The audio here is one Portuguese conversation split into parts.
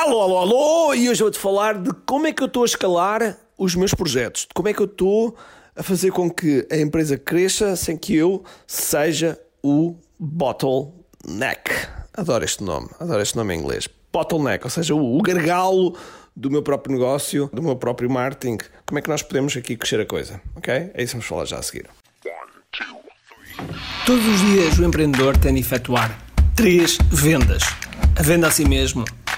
Alô, alô, alô! E hoje vou-te falar de como é que eu estou a escalar os meus projetos, de como é que eu estou a fazer com que a empresa cresça sem que eu seja o bottleneck. Adoro este nome, adoro este nome em inglês. Bottleneck, ou seja, o gargalo do meu próprio negócio, do meu próprio marketing. Como é que nós podemos aqui crescer a coisa, ok? É isso que vamos falar já a seguir. Todos os dias o empreendedor tem de efetuar três vendas: a venda a si mesmo,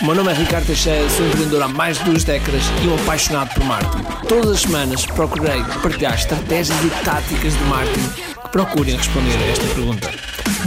O meu nome é Ricardo Teixeira, sou empreendedor há mais de duas décadas e um apaixonado por marketing. Todas as semanas procurei partilhar estratégias e táticas de marketing que procurem responder a esta pergunta.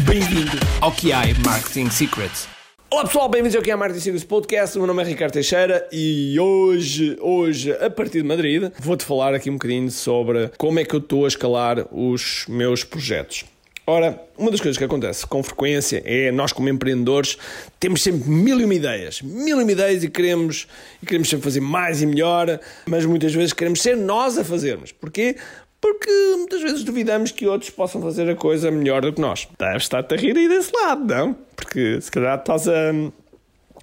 Bem-vindo ao QI Marketing Secrets. Olá pessoal, bem-vindos ao é Marketing Secrets Podcast. O meu nome é Ricardo Teixeira e hoje, hoje, a partir de Madrid, vou-te falar aqui um bocadinho sobre como é que eu estou a escalar os meus projetos. Ora, uma das coisas que acontece com frequência é nós, como empreendedores, temos sempre mil e uma ideias, mil e uma ideias e queremos, e queremos sempre fazer mais e melhor, mas muitas vezes queremos ser nós a fazermos. Porquê? Porque muitas vezes duvidamos que outros possam fazer a coisa melhor do que nós. Deves estar-te a rir aí desse lado, não? Porque se calhar estás a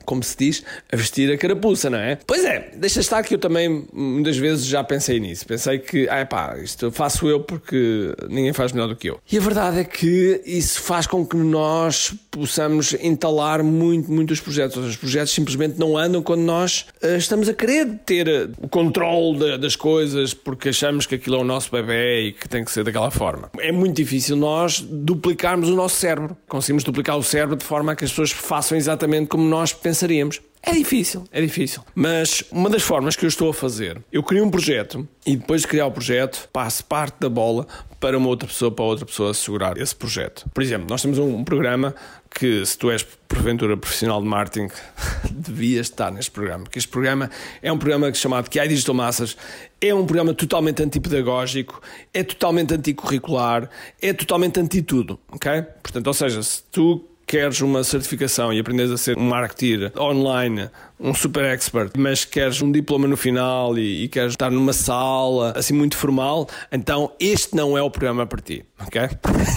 como se diz, a vestir a carapuça, não é? Pois é, deixa estar que eu também muitas vezes já pensei nisso. Pensei que, ah pá, isto faço eu porque ninguém faz melhor do que eu. E a verdade é que isso faz com que nós possamos entalar muito, muito os projetos. Os projetos simplesmente não andam quando nós uh, estamos a querer ter eh, o controle das coisas porque achamos que aquilo é o nosso bebê e que tem que ser daquela forma. É muito difícil nós duplicarmos o nosso cérebro. Conseguimos duplicar o cérebro de forma a que as pessoas façam exatamente como nós pensaríamos. É difícil, é difícil. Mas uma das formas que eu estou a fazer, eu crio um projeto e depois de criar o projeto, passo parte da bola para uma outra pessoa, para outra pessoa assegurar esse projeto. Por exemplo, nós temos um programa que, se tu és porventura profissional de marketing, devias estar neste programa. Porque este programa é um programa chamado QI Digital Massas, é um programa totalmente antipedagógico, é totalmente anticurricular, é totalmente anti-tudo, ok? Portanto, ou seja, se tu queres uma certificação e aprendes a ser um marketeer online um super expert, mas queres um diploma no final e, e, queres estar numa sala assim muito formal, então este não é o programa para ti, ok?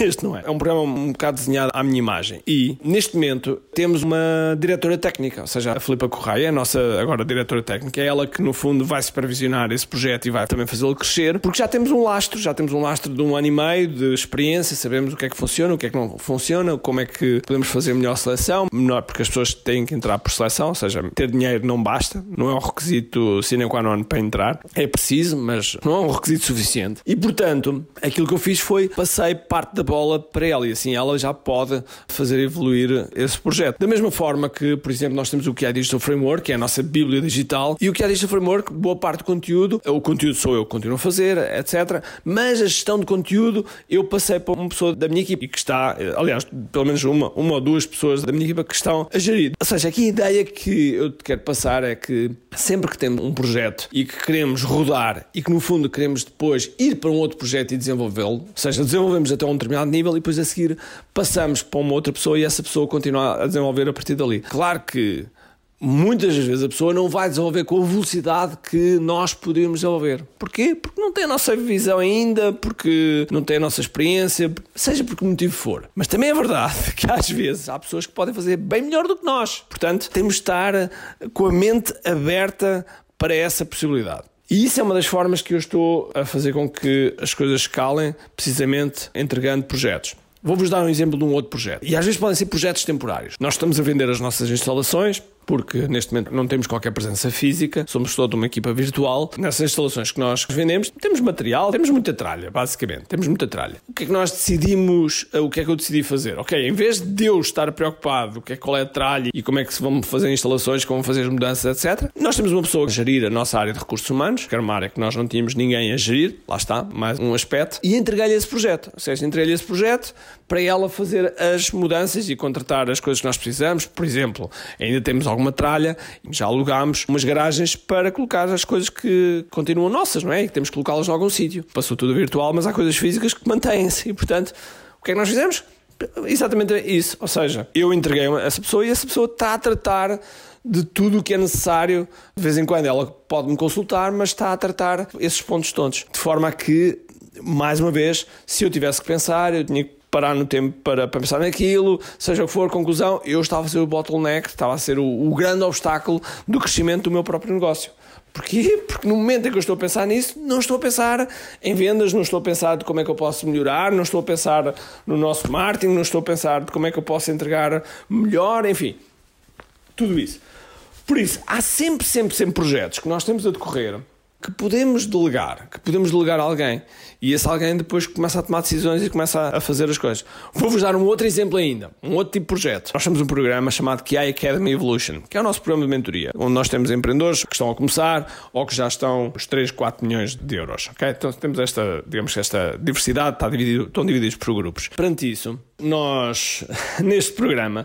Este não é. É um programa um bocado desenhado à minha imagem. E neste momento temos uma diretora técnica, ou seja, a Filipa Correia, a nossa agora diretora técnica, é ela que no fundo vai supervisionar esse projeto e vai também fazê-lo crescer, porque já temos um lastro, já temos um lastro de um ano e meio de experiência, sabemos o que é que funciona, o que é que não funciona, como é que podemos fazer melhor seleção, melhor porque as pessoas têm que entrar por seleção, ou seja, ter dinheiro não basta, não é um requisito sine qua non para entrar. É preciso, mas não é um requisito suficiente. E portanto, aquilo que eu fiz foi passei parte da bola para ela e assim ela já pode fazer evoluir esse projeto. Da mesma forma que, por exemplo, nós temos o QI Digital Framework, que é a nossa Bíblia digital, e o QI Digital Framework, boa parte do conteúdo, o conteúdo sou eu que continuo a fazer, etc. Mas a gestão de conteúdo eu passei para uma pessoa da minha equipe que está, aliás, pelo menos uma, uma ou duas pessoas da minha equipa que estão a gerir. Ou seja, aqui a ideia que eu quero passar é que sempre que temos um projeto e que queremos rodar e que no fundo queremos depois ir para um outro projeto e desenvolvê-lo, ou seja, desenvolvemos até um determinado nível e depois a seguir passamos para uma outra pessoa e essa pessoa continua a desenvolver a partir dali. Claro que muitas vezes a pessoa não vai desenvolver com a velocidade que nós podemos desenvolver. Porquê? Porque não tem a nossa visão ainda, porque não tem a nossa experiência, seja por que motivo for. Mas também é verdade que às vezes há pessoas que podem fazer bem melhor do que nós. Portanto, temos de estar com a mente aberta para essa possibilidade. E isso é uma das formas que eu estou a fazer com que as coisas escalem, precisamente entregando projetos. Vou-vos dar um exemplo de um outro projeto. E às vezes podem ser projetos temporários. Nós estamos a vender as nossas instalações, porque neste momento não temos qualquer presença física, somos toda uma equipa virtual. Nessas instalações que nós vendemos, temos material, temos muita tralha, basicamente, temos muita tralha. O que é que nós decidimos, eh, o que é que eu decidi fazer? Ok, em vez de eu estar preocupado, o que é, qual é a tralha e como é que se vão fazer instalações, como fazer as mudanças, etc., nós temos uma pessoa a gerir a nossa área de recursos humanos, que era uma área que nós não tínhamos ninguém a gerir, lá está, mais um aspecto, e entreguei-lhe esse projeto. Ou seja, entreguei-lhe esse projeto para ela fazer as mudanças e contratar as coisas que nós precisamos. Por exemplo, ainda temos alguns alguma tralha, já alugámos umas garagens para colocar as coisas que continuam nossas, não é? E temos que colocá-las em algum sítio. Passou tudo virtual, mas há coisas físicas que mantêm-se. E, portanto, o que é que nós fizemos? Exatamente isso. Ou seja, eu entreguei a essa pessoa e essa pessoa está a tratar de tudo o que é necessário. De vez em quando ela pode me consultar, mas está a tratar esses pontos todos. De forma a que, mais uma vez, se eu tivesse que pensar, eu tinha que parar no tempo para, para, pensar naquilo, seja o que for, conclusão, eu estava a ser o bottleneck, estava a ser o, o grande obstáculo do crescimento do meu próprio negócio. Porquê? Porque no momento em que eu estou a pensar nisso, não estou a pensar em vendas, não estou a pensar de como é que eu posso melhorar, não estou a pensar no nosso marketing, não estou a pensar de como é que eu posso entregar melhor, enfim, tudo isso. Por isso, há sempre, sempre, sempre projetos que nós temos a decorrer que podemos delegar, que podemos delegar a alguém. E esse alguém depois começa a tomar decisões e começa a fazer as coisas. Vou-vos dar um outro exemplo ainda, um outro tipo de projeto. Nós temos um programa chamado QI Academy Evolution, que é o nosso programa de mentoria, onde nós temos empreendedores que estão a começar ou que já estão os 3, 4 milhões de euros. Então temos esta, digamos que esta diversidade, está dividido, estão divididos por grupos. Perante isso, nós, neste programa,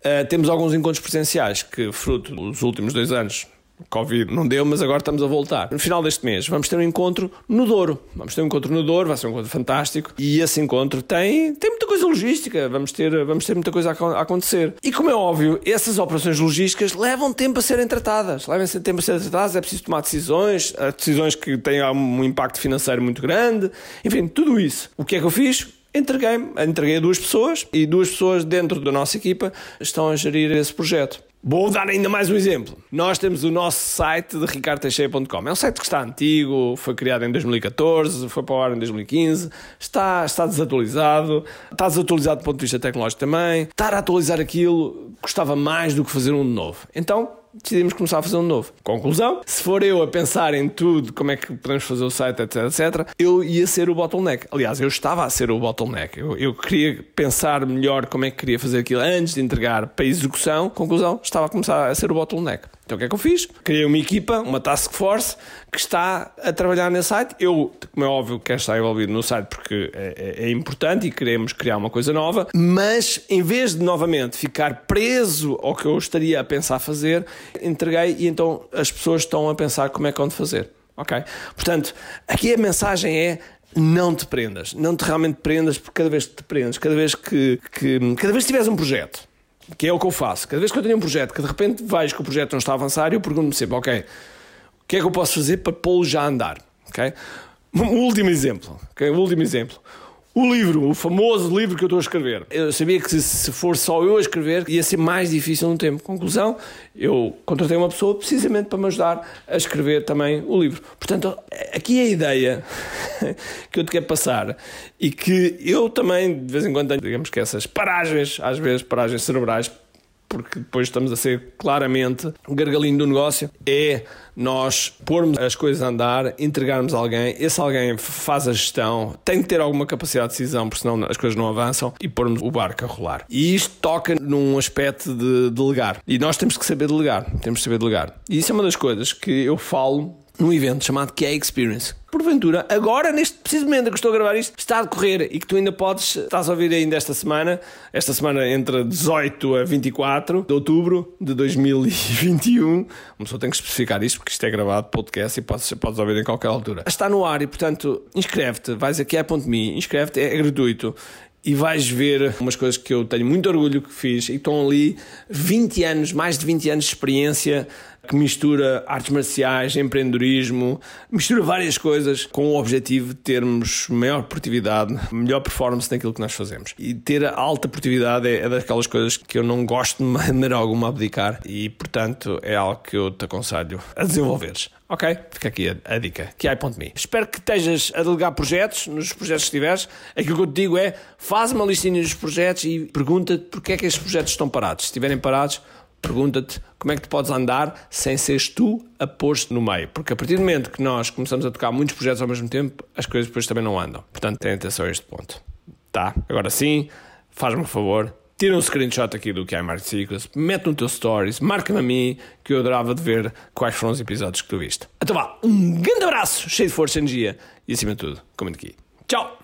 uh, temos alguns encontros presenciais que, fruto dos últimos dois anos, Covid não deu, mas agora estamos a voltar. No final deste mês vamos ter um encontro no Douro. Vamos ter um encontro no Douro, vai ser um encontro fantástico. E esse encontro tem, tem muita coisa logística, vamos ter, vamos ter muita coisa a, acontecer. E como é óbvio, essas operações logísticas levam tempo a serem tratadas. Levam tempo a serem tratadas, é preciso tomar decisões, decisões que têm um impacto financeiro muito grande. Enfim, tudo isso. O que é que eu fiz? Entreguei, entreguei a duas pessoas e duas pessoas dentro da nossa equipa estão a gerir esse projeto. Vou dar ainda mais um exemplo. Nós temos o nosso site de ricardteixeira.com. É um site que está antigo, foi criado em 2014, foi para o ar em 2015, está, está desatualizado, está desatualizado do ponto de vista tecnológico também. Estar a atualizar aquilo custava mais do que fazer um novo. Então, decidimos começar a fazer um novo. Conclusão: se for eu a pensar em tudo, como é que podemos fazer o site, etc, etc, eu ia ser o bottleneck. Aliás, eu estava a ser o bottleneck. Eu, eu queria pensar melhor como é que queria fazer aquilo antes de entregar para execução. Conclusão: estava a começar a ser o bottleneck. Então o que é que eu fiz? Criei uma equipa, uma task force, que está a trabalhar nesse site. Eu, como é óbvio, quero estar envolvido no site porque é, é, é, importante e queremos criar uma coisa nova, mas em vez de novamente ficar preso ao que eu estaria a pensar fazer, entreguei e então as pessoas estão a pensar como é que vão fazer. Ok? Portanto, aqui a mensagem é não te prendas, não te realmente prendas, porque cada vez que te prendes, cada vez que, que cada vez que tiveres um projeto que é o que eu faço. Cada vez que eu tenho um projeto que de repente vejo que o projeto não está a avançar, eu pergunto-me sempre, ok, o que é que eu posso fazer para pô-lo já a andar? Okay? Último exemplo, okay? último exemplo. O livro, o famoso livro que eu estou a escrever. Eu sabia que se for só eu a escrever ia ser mais difícil no tempo. Conclusão, eu contratei uma pessoa precisamente para me ajudar a escrever também o livro. Portanto, aqui é a ideia que eu te quero passar e que eu também, de vez em quando, tenho, digamos que essas paragens, às vezes paragens cerebrais, porque depois estamos a ser claramente gargalinho do negócio, é nós pormos as coisas a andar, entregarmos a alguém, esse alguém faz a gestão, tem que ter alguma capacidade de decisão, porque senão as coisas não avançam, e pormos o barco a rolar. E isto toca num aspecto de delegar. E nós temos que saber delegar, temos que saber delegar. E isso é uma das coisas que eu falo num evento chamado QA Experience. Porventura, agora, neste preciso momento que estou a gravar isto, está a decorrer e que tu ainda podes, estás a ouvir ainda esta semana, esta semana entre 18 a 24 de outubro de 2021. Uma pessoa tem que especificar isto porque isto é gravado podcast e podes, podes ouvir em qualquer altura. Está no ar e, portanto, inscreve-te, vais aqui a QA.me, inscreve-te, é gratuito e vais ver umas coisas que eu tenho muito orgulho que fiz e estão ali 20 anos, mais de 20 anos de experiência que mistura artes marciais, empreendedorismo, mistura várias coisas com o objetivo de termos maior produtividade, melhor performance naquilo que nós fazemos. E ter alta produtividade é, é daquelas coisas que eu não gosto de maneira alguma abdicar e, portanto, é algo que eu te aconselho a desenvolveres. Ok? Fica aqui a, a dica. QI.me. Espero que estejas a delegar projetos, nos projetos que tiveres. Aquilo que eu te digo é, faz uma listinha dos projetos e pergunta-te porque é que estes projetos estão parados. Se estiverem parados, pergunta-te como é que tu podes andar sem seres tu a pôr-te no meio. Porque a partir do momento que nós começamos a tocar muitos projetos ao mesmo tempo, as coisas depois também não andam. Portanto, tenha atenção a este ponto. Tá? Agora sim, faz-me um favor, tira um screenshot aqui do que é Market Secrets, mete no teu stories, marca-me a mim, que eu adorava de ver quais foram os episódios que tu viste. Então vá, um grande abraço, cheio de força e energia e acima de tudo, comente aqui. Tchau!